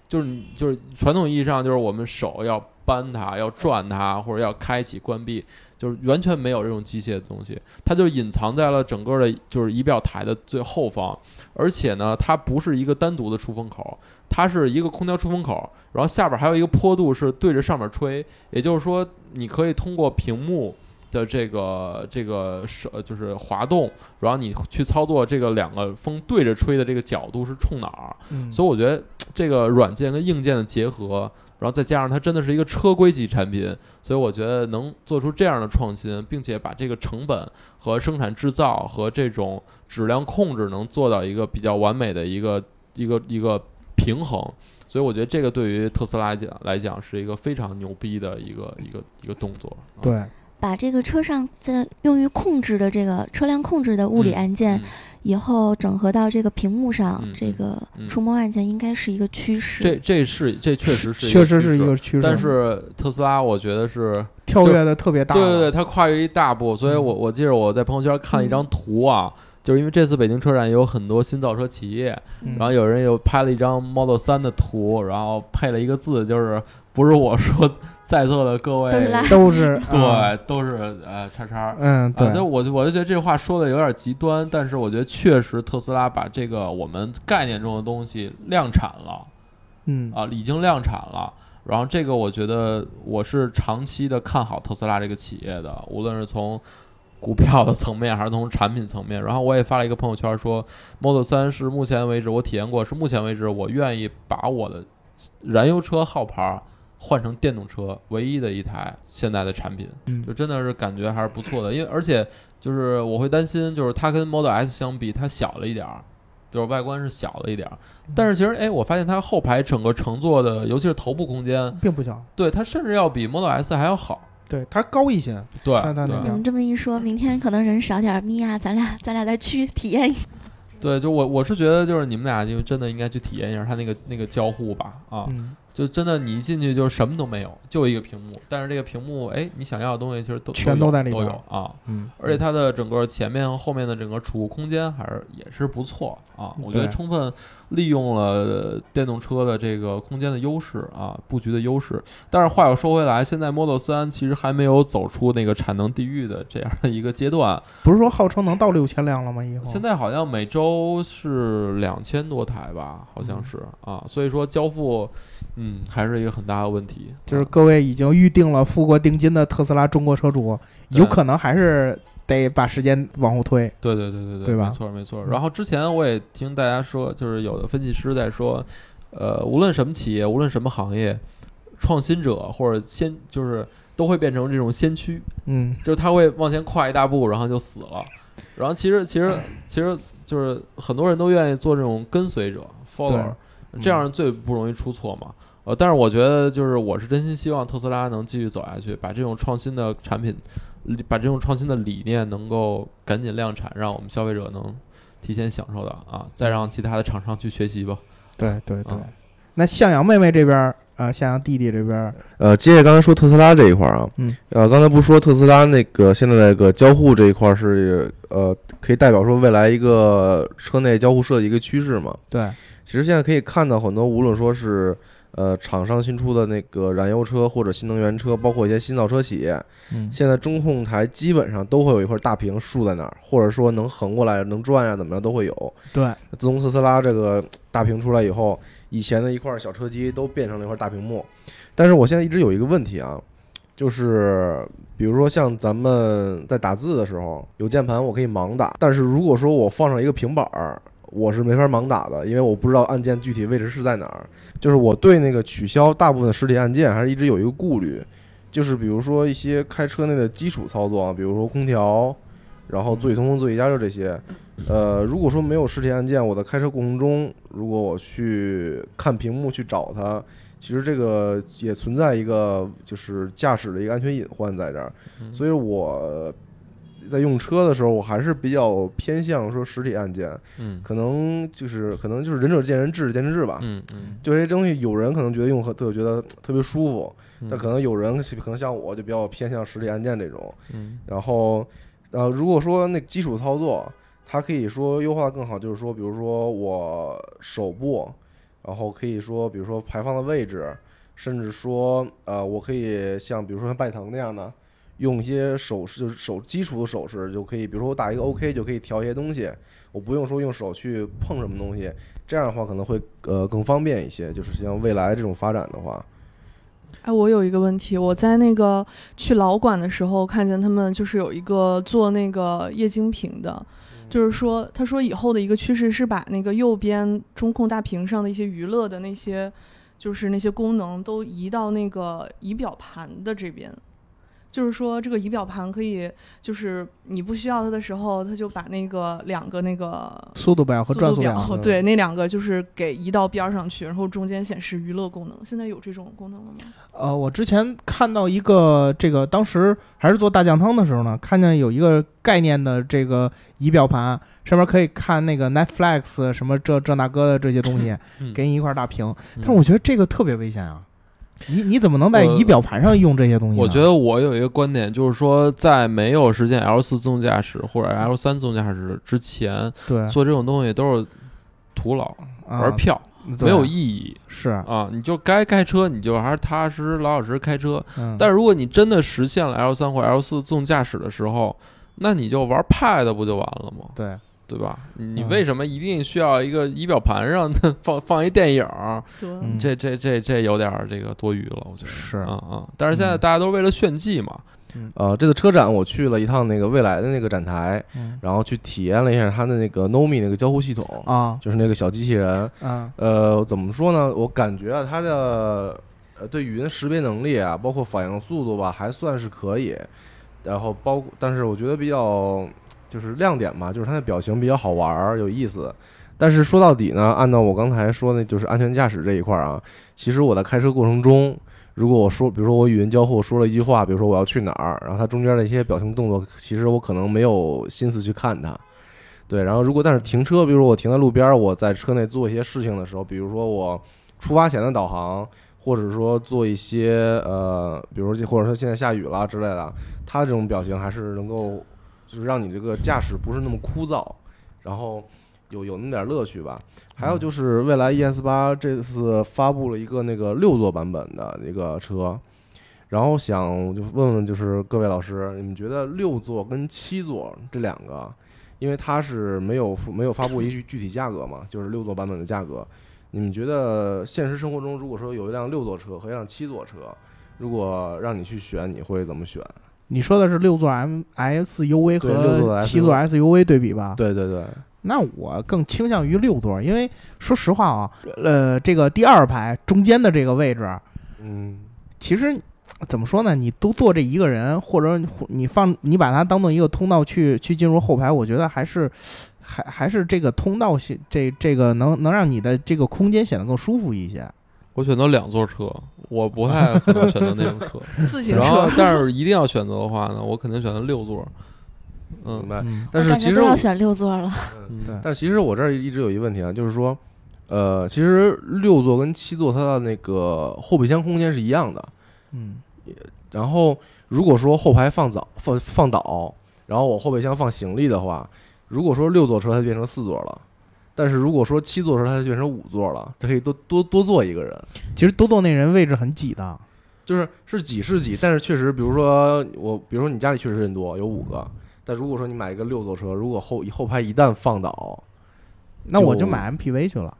就是你就是传统意义上就是我们手要扳它、要转它，或者要开启、关闭，就是完全没有这种机械的东西，它就隐藏在了整个的就是仪表台的最后方，而且呢，它不是一个单独的出风口，它是一个空调出风口，然后下边还有一个坡度是对着上面吹，也就是说，你可以通过屏幕。的这个这个手就是滑动，然后你去操作这个两个风对着吹的这个角度是冲哪儿，嗯所以我觉得这个软件跟硬件的结合，然后再加上它真的是一个车规级产品，所以我觉得能做出这样的创新，并且把这个成本和生产制造和这种质量控制能做到一个比较完美的一个一个一个平衡。所以我觉得这个对于特斯拉来讲来讲是一个非常牛逼的一个一个一个动作。啊，对，把这个车上在用于控制的这个车辆控制的物理嗯按键，嗯以后整合到这个屏幕上，嗯这个嗯触摸按键应该是一个趋势。这这是这确实是确实是一个趋势，但是特斯拉我觉得是跳跃的特别大。对对对，，它跨越一大步，所以嗯我我记得我在朋友圈看了一张图啊，就是因为这次北京车展有很多新造车企业，嗯然后有人又拍了一张 Model 三的图，然后配了一个字，就是不是我说在座的各位都是 [laughs] 对，都是呃叉叉。嗯，对啊，就我就我就觉得这话说的有点极端，但是我觉得确实特斯拉把这个我们概念中的东西量产了。嗯啊，已经量产了。然后这个我觉得我是长期的看好特斯拉这个企业的，无论是从股票的层面还是从产品层面。然后我也发了一个朋友圈说，Model 三是目前为止我体验过，是目前为止我愿意把我的燃油车号牌换成电动车唯一的一台现在的产品，嗯就真的是感觉还是不错的。因为而且就是我会担心，就是它跟 Model S 相比，它小了一点儿。就是外观是小了一点儿，但是其实哎，我发现它后排整个乘坐的，尤其是头部空间，并不小，对它甚至要比 Model S 还要好。对它高一些。对你们这么一说，明天可能人少点儿，米娅，咱俩 [laughs] 咱俩再去体验一下。对，就我我是觉得就是你们俩就真的应该去体验一下它那个那个交互吧啊，嗯，就真的你一进去就什么都没有，就一个屏幕。但是这个屏幕，哎，你想要的东西其实都全都在里边都有啊。嗯，而且它的整个前面和后面的整个储物空间还是也是不错啊。我觉得充分利用了电动车的这个空间的优势啊，布局的优势。但是话又说回来，现在 Model 3其实还没有走出那个产能地狱的这样的一个阶段。不是说号称能到六千辆了吗？以后现在好像每周是两千多台吧，好像是啊。所以说交付，嗯，还是一个很大的问题。啊就是各位已经预定了付过定金的特斯拉中国车主，有可能还是得把时间往后推。对对对对对，对吧没错没错。嗯然后之前我也听大家说，就是有的分析师在说，呃，无论什么企业，无论什么行业，创新者或者先就是都会变成这种先驱，嗯，就是他会往前跨一大步，然后就死了。然后其实其实其实就是很多人都愿意做这种跟随者 follower，嗯这样最不容易出错嘛。呃，但是我觉得就是我是真心希望特斯拉能继续走下去，把这种创新的产品，把这种创新的理念能够赶紧量产，让我们消费者能提前享受到啊，再让其他的厂商去学习吧。对对对啊。那向阳妹妹这边儿啊，向阳弟弟这边儿，呃，接着刚才说特斯拉这一块儿啊，嗯，呃，刚才不说特斯拉那个现在那个交互这一块儿是呃，可以代表说未来一个车内交互设计一个趋势嘛？对，其实现在可以看到很多，无论说是呃厂商新出的那个燃油车或者新能源车，包括一些新造车企业，嗯，现在中控台基本上都会有一块大屏竖在那儿，或者说能横过来、能转呀、怎么样都会有。对，自从特斯拉这个大屏出来以后，以前的一块小车机都变成了一块大屏幕。但是我现在一直有一个问题啊，就是比如说像咱们在打字的时候，有键盘我可以盲打，但是如果说我放上一个平板儿，我是没法盲打的，因为我不知道按键具体位置是在哪儿。就是我对那个取消大部分实体按键还是一直有一个顾虑，就是比如说一些开车内的基础操作啊，比如说空调，然后座椅通风、座椅加热这些，呃，如果说没有实体按键，我在开车过程中，如果我去看屏幕去找它，其实这个也存在一个就是驾驶的一个安全隐患在这儿，所以我在用车的时候，我还是比较偏向说实体按键，嗯可能就是可能就是仁者见仁，智者见智吧。嗯嗯，就这些东西，有人可能觉得用和特觉得特别舒服，嗯但可能有人可能像我就比较偏向实体按键这种。嗯然后，呃，如果说那基础操作，它可以说优化得更好，就是说，比如说我手部，然后可以说，比如说排放的位置，甚至说，呃，我可以像比如说像拜腾那样的，用一些手势，就是手基础的手势就可以，比如说我打一个 OK 就可以调一些东西，我不用说用手去碰什么东西，这样的话可能会呃更方便一些。就是像未来这种发展的话，哎，我有一个问题，我在那个去老馆的时候，看见他们就是有一个做那个液晶屏的，就是说，他说以后的一个趋势是把那个右边中控大屏上的一些娱乐的那些，就是那些功能都移到那个仪表盘的这边。就是说，这个仪表盘可以，就是你不需要它的时候，它就把那个两个那个速度表和速表，转速表，对，那两个就是给移到边儿上去，然后中间显示娱乐功能。现在有这种功能了吗？呃，我之前看到一个这个，当时还是做大酱汤的时候呢，看见有一个概念的这个仪表盘，上面可以看那个 Netflix 什么这这那个的这些东西，嗯给你一块大屏。嗯但是我觉得这个特别危险啊！你你怎么能在呃仪表盘上用这些东西呢？我觉得我有一个观点，就是说，在没有实现 L 四自动驾驶或者 L 三自动驾驶之前，对做这种东西都是徒劳啊玩票，对没有意义是，啊！你就该开车，你就还是踏踏实实老老实实开车。嗯，但如果你真的实现了 L 三或 L 四自动驾驶的时候，那你就玩 Pad 不就完了吗？对，对吧？你嗯。为什么一定需要一个仪表盘上 [laughs] 放放一电影这这这这有点儿这个多余了，我觉得。是。啊啊！但是现在嗯。大家都是为了炫技嘛，呃，这次车展我去了一趟那个未来的那个展台，嗯。然后去体验了一下它的那个 Nomi 那个交互系统，啊。就是那个小机器人。啊呃，怎么说呢？我感觉啊，它的呃对语音识别能力啊，包括反应速度吧，还算是可以。然后包，但是我觉得比较就是亮点嘛，就是它的表情比较好玩儿，有意思。但是说到底呢，按照我刚才说的，就是安全驾驶这一块儿啊，其实我在开车过程中，如果我说，比如说我语音交互说了一句话，比如说我要去哪儿，然后它中间的一些表情动作，其实我可能没有心思去看它。对，然后如果但是停车，比如说我停在路边，我在车内做一些事情的时候，比如说我出发前的导航，或者说做一些呃，比如或者说现在下雨了之类的，它的这种表情还是能够就是让你这个驾驶不是那么枯燥，然后有有那么点乐趣吧。还有就是蔚来 ES 八这次发布了一个那个六座版本的一个车。然后想就问问，就是各位老师，你们觉得六座跟七座这两个，因为它是没有没有发布一具具体价格嘛，就是六座版本的价格，你们觉得现实生活中如果说有一辆六座车和一辆七座车，如果让你去选，你会怎么选？你说的是六座 M SUV 和七座 SUV 对比吧？对对对。那我更倾向于六座，因为说实话啊，呃，这个第二排中间的这个位置，嗯，其实。怎么说呢？你都坐这一个人，或者你放你把它当做一个通道去去进入后排，我觉得还是还还是这个通道性这这个能能让你的这个空间显得更舒服一些。我选择两座车，我不太可能选择那种车，[laughs] 自行车。然后，但是一定要选择的话呢，我肯定选择六座。嗯，但是其实要选六座了。嗯，对。但其实我这儿一直有一个问题啊，就是说，呃，其实六座跟七座它的那个后备箱空间是一样的。嗯。然后，如果说后排放早放放倒，然后我后备箱放行李的话，如果说六座车它就变成四座了，但是如果说七座车它就变成五座了，它可以多多多坐一个人。其实多坐那人位置很挤的，就是是挤是挤，但是确实，比如说我，比如说你家里确实人多，有五个，但如果说你买一个六座车，如果后后排一旦放倒，那我就买 MPV 去了。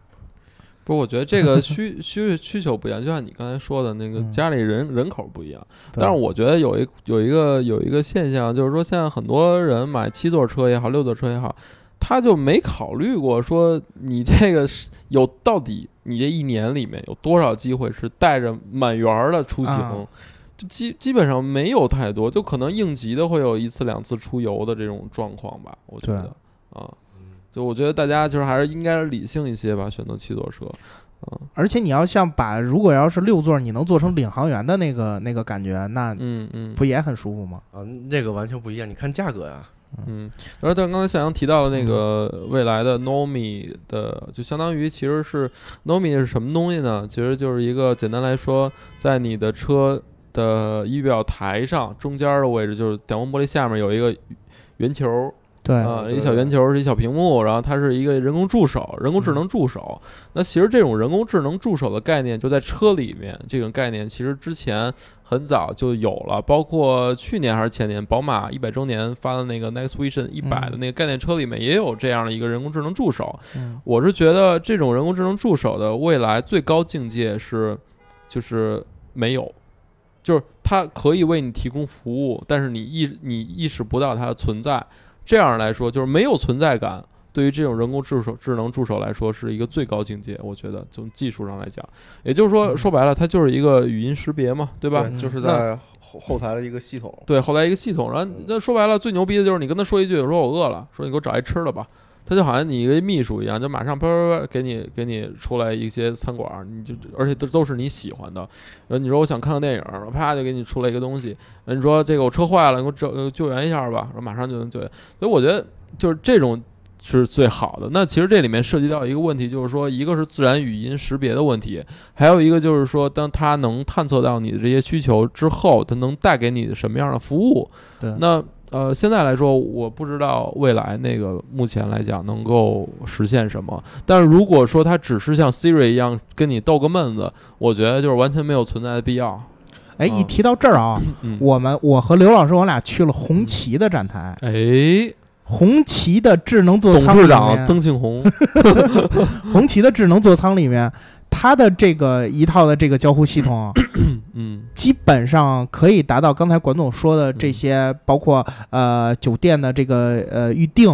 不是，我觉得这个 [laughs] 需需需求不一样，就像你刚才说的那个家里人人口不一样。但是我觉得有一有一个有一个现象，就是说现在很多人买七座车也好，六座车也好，他就没考虑过说你这个有到底你这一年里面有多少机会是带着满员的出行，就基基本上没有太多，就可能应急的会有一次两次出游的这种状况吧。我觉得啊。就我觉得大家就是还是应该理性一些吧，选择七座车，嗯，而且你要像把如果要是六座，你能做成领航员的那个那个感觉，那嗯嗯，不也很舒服吗？啊，那个完全不一样，你看价格呀，嗯，然后但刚才向阳提到了那个未来的 Nomi 的，就相当于其实是 Nomi 是什么东西呢？其实就是一个简单来说，在你的车的仪表台上中间的位置，就是挡风玻璃下面有一个圆球。对啊，一小圆球是一小屏幕，然后它是一个人工助手，人工智能助手。那其实这种人工智能助手的概念就在车里面，这种概念其实之前很早就有了，包括去年还是前年，宝马一百周年发的那个 Next Vision 一百的那个概念车里面也有这样的一个人工智能助手。我是觉得这种人工智能助手的未来最高境界是，就是没有，就是它可以为你提供服务，但是你意你意识不到它的存在。这样来说，就是没有存在感。对于这种人工智手智能助手来说，是一个最高境界。我觉得从技术上来讲，也就是说，说白了，它就是一个语音识别嘛，对吧？就是在后后台的一个系统。对，后台一个系统。然后那说白了，最牛逼的就是你跟他说一句，我说我饿了，说你给我找一吃的吧。他就好像你一个秘书一样，就马上啪啪啪给你给你出来一些餐馆，你就而且都都是你喜欢的。然后你说我想看个电影，啪就给你出来一个东西。你说这个我车坏了，你给我救救援一下吧，然后马上就能救援。所以我觉得就是这种是最好的。那其实这里面涉及到一个问题，就是说一个是自然语音识别的问题，还有一个就是说当它能探测到你的这些需求之后，它能带给你什么样的服务？对，那。呃，现在来说，我不知道未来那个目前来讲能够实现什么。但是如果说它只是像 Siri 一样跟你逗个闷子，我觉得就是完全没有存在的必要。哎，一提到这儿啊，我们我和刘老师我俩去了红旗的展台。哎，红旗的智能座舱董事长曾庆红，[laughs] 红旗的智能座舱里面。它的这个一套的这个交互系统，嗯，[coughs] 基本上可以达到刚才管总说的这些，包括呃酒店的这个呃预定，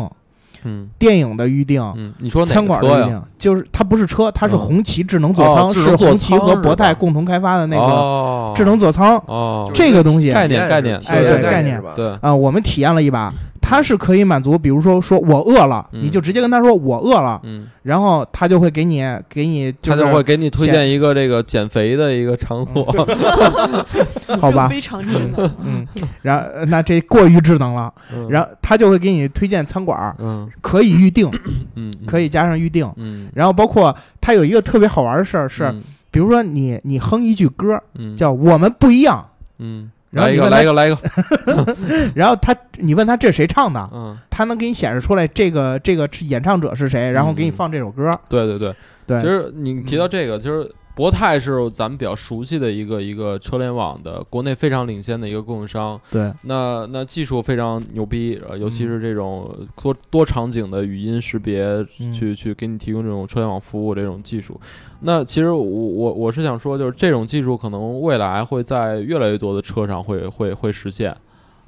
嗯，电影的预定，嗯，你说餐馆的预定，就是它不是车，它是红旗智能座舱，是红旗和博泰共同开发的那个智能座舱，哦，这个东西。概念概念，哎，对概念，对。啊，我们体验了一把。它是可以满足，比如说说我饿了，你就直接跟他说我饿了，然后他就会给你给你，他就会给你推荐一个这个减肥的一个场所，[laughs] 好吧？非常智能，嗯，然后那这过于智能了，然后他就会给你推荐餐馆，嗯，可以预定，嗯，可以加上预定，嗯，然后包括他有一个特别好玩的事儿是，比如说你你哼一句歌嗯，叫我们不一样，嗯，来一个来一个来一个，[laughs] 然后他你问他这是谁唱的，嗯，他能给你显示出来这个这个演唱者是谁，然后给你嗯。放这首歌。对对对。对，其实你提到这个，就是博泰是咱们比较熟悉的一个一个车联网的国内非常领先的一个供应商。对，那那技术非常牛逼，呃，尤其嗯是这种多多场景的语音识别，嗯去去给你提供这种车联网服务这种技术。那其实我我我是想说，就是这种技术可能未来会在越来越多的车上会会会实现。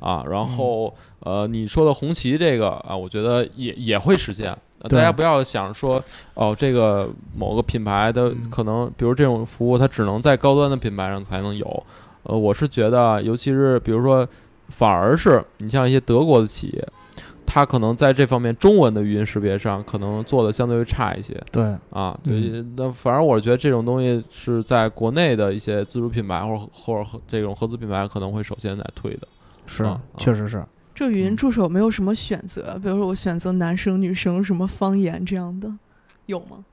啊，然后呃，你说的红旗这个啊，我觉得也也会实现。呃大家不要想说哦，这个某个品牌的嗯可能，比如这种服务，它只能在高端的品牌上才能有。呃，我是觉得，尤其是比如说，反而是你像一些德国的企业，它可能在这方面中文的语音识别上可能做的相对于差一些对，啊。嗯对，那反而我觉得这种东西是在国内的一些自主品牌或者或者合这种合资品牌可能会首先来推的。是啊，确实是。这个语音助手没有什么选择，比如说我选择男生、女生、什么方言这样的，有吗？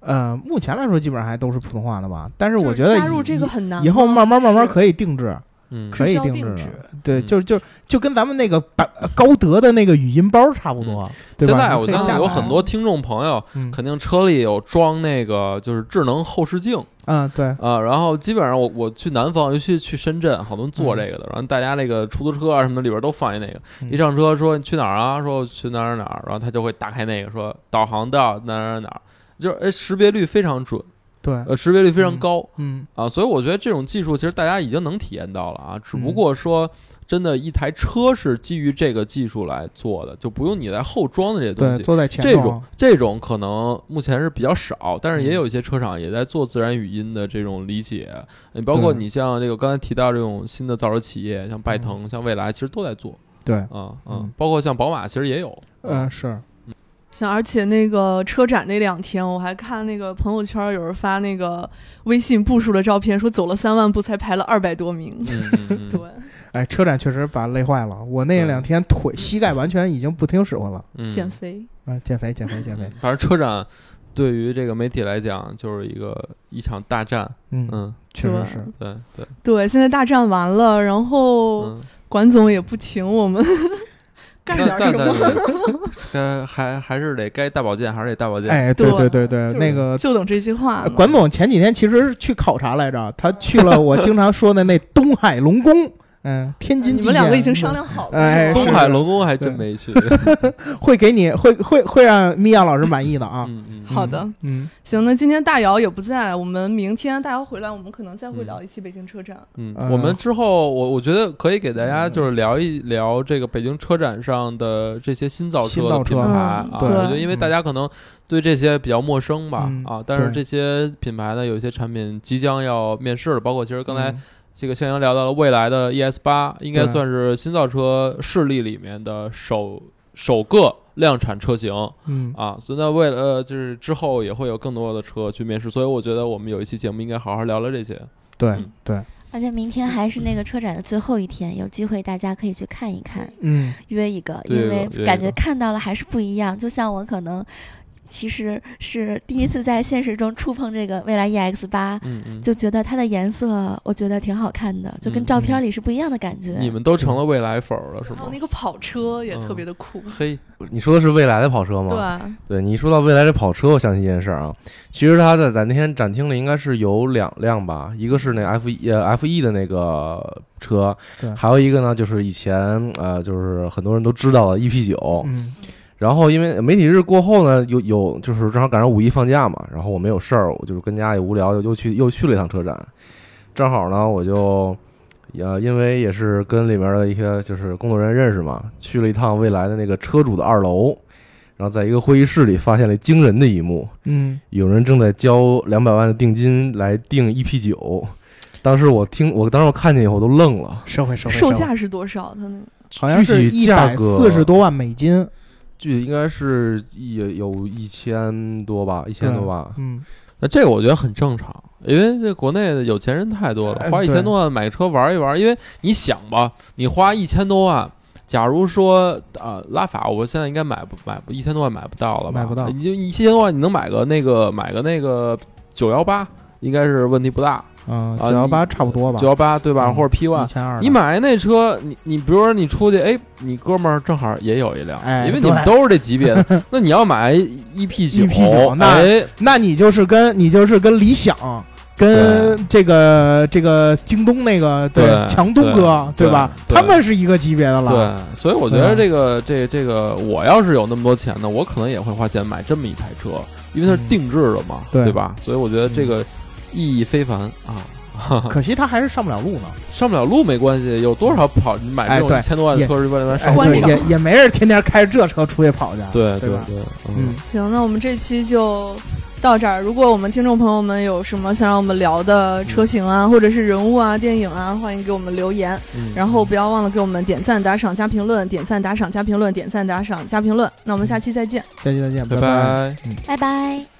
呃，目前来说基本上还都是普通话的吧，但是我觉得以加入这个很难，以后慢慢慢慢可以定制，嗯，可以定制。对，嗯。就就就跟咱们那个百高德的那个语音包差不多，对吧？现在我相信有很多听众朋友嗯。肯定车里有装那个就是智能后视镜啊，对，啊，然后基本上我我去南方，尤其去深圳，好多人坐这个的，然后大家那个出租车啊什么的里边都放一那个，嗯。一上车说你去哪儿啊？说去哪儿哪儿哪儿，然后他就会打开那个说导航到哪儿哪儿哪儿，就是哎识别率非常准，对，呃识别率非常嗯高嗯，啊，所以我觉得这种技术其实大家已经能体验到了啊，只不嗯过说。真的，一台车是基于这个技术来做的，就不用你在后装的这些东对，西。坐在前这种，这种可能目前是比较少，但是也嗯有一些车厂也在做自然语音的这种理解。你包括你像这个刚才提到这种新的造车企业，像拜腾、像蔚来，其实都在做对，啊嗯嗯，包括像宝马，其实也有。嗯，是，像而且那个车展那两天，我还看那个朋友圈有人发那个微信步数的照片，说走了三万步才排了二百多名。[laughs] 对，[laughs] 哎，车展确实把累坏了，我那两天腿膝盖完全已经不听使唤了，嗯，减肥。啊，减肥，减肥，减肥嗯，反正车展对于这个媒体来讲，就是一个一场大战。嗯，嗯，确实是，对对，对，现在大战完了，然后嗯，管总也不请我们干点但什么。该还还是得该大保健，还是得大保健。哎，对对对对那个就等这句话管总前几天其实是去考察来着，他去了我经常说的那东海龙宫，嗯，天津你们两个已经商量好了。哎东海龙宫还真没去。会给你会会会让米娅老师满意的啊。嗯嗯 [laughs] 好的，嗯，行，那今天大姚也不在，我们明天大姚回来，我们可能再会嗯。聊一期北京车展。嗯，呃。我们之后我我觉得可以给大家就是聊一聊这个北京车展上的这些新造车的新造车。品牌啊，嗯我对。觉得因为大家可能对这些比较陌生吧嗯啊，但是这些品牌呢，有一些产品即将要面世了，包括其实刚才嗯这个向阳聊到了未来的 ES 八，应该算是新造车势力里面的首首个量产车型嗯啊，所以呢，为了呃，就是之后也会有更多的车去面试，所以我觉得我们有一期节目应该好好聊聊这些。对嗯对，而且明天还是那个车展的最后一天，有机会大家可以去看一看，嗯约一个，因为感觉看到了还是不一样。就像我可能其实是第一次在现实中触碰这个蔚来 EX 八，嗯嗯，就觉得它的颜色我觉得挺好看的，就跟嗯照片里是不一样的感觉。你们都成了未来粉儿了是吗还有那？个跑车也特别的酷。嘿，你说的是未来的跑车吗？对，对，你一说到未来的跑车，我想起一件事儿啊。其实它在咱那天展厅里应该是有两辆吧，一个是那 F 一呃 F 一的那个车，还有一个呢就是以前呃就是很多人都知道的 EP 九。嗯然后因为媒体日过后呢，有有就是正好赶上五一放假嘛，然后我没有事儿，我就是跟家也无聊，又又去又去了一趟车展。正好呢，我就呃因为也是跟里面的一些就是工作人员认识嘛，去了一趟未来的那个车主的二楼。然后在一个会议室里发现了惊人的一幕，嗯，有人正在交两百万的定金来订 EP 九。当时我听，我当时我看见以后都愣了，社会社会售价是多少？它那个好像是具体一百价格四十多万美金，具体应该是也有一千多吧，一千多吧。嗯，那这个我觉得很正常，因为这国内的有钱人太多了，哎花一千多万买个车玩一玩。因为你想吧，你花一千多万，假如说啊拉法，我现在应该买不买不一千多万买不到了吧？买不到你就一千多万，你能买个那个买个那个九幺八应该是问题不大。嗯，啊九幺八差不多吧，九幺八对吧？嗯或者 P 一 one，千二。你买那车，你你比如说你出去，哎，你哥们儿正好也有一辆，哎因为你们都是这级别的，[laughs] 那你要买 EP 九 EP 九那哎，那你就是跟你就是跟理想。跟这个这个京东那个对强东哥对吧？对他们是一个级别的了。对，所以我觉得这个这这个，我要是有那么多钱呢，我可能也会花钱买这么一台车，因为它是嗯定制的嘛，对对吧？所以我觉得这个意义非凡啊。[laughs] 可惜他还是上不了路呢。上不了路没关系，有多少跑你买这种一千多万的车是为了哎上路观赏对也也没人天天开着这车出去跑去。对对吧对，嗯，行，那我们这期就到这儿。如果我们听众朋友们有什么想让我们聊的车型啊，或者是人物啊、电影啊，欢迎给我们留言。嗯然后不要忘了给我们点赞、打赏、加评论，点赞、打赏、加评论，点赞、打赏、加评论。那我们下期再见。下期再见，拜拜。拜。拜拜。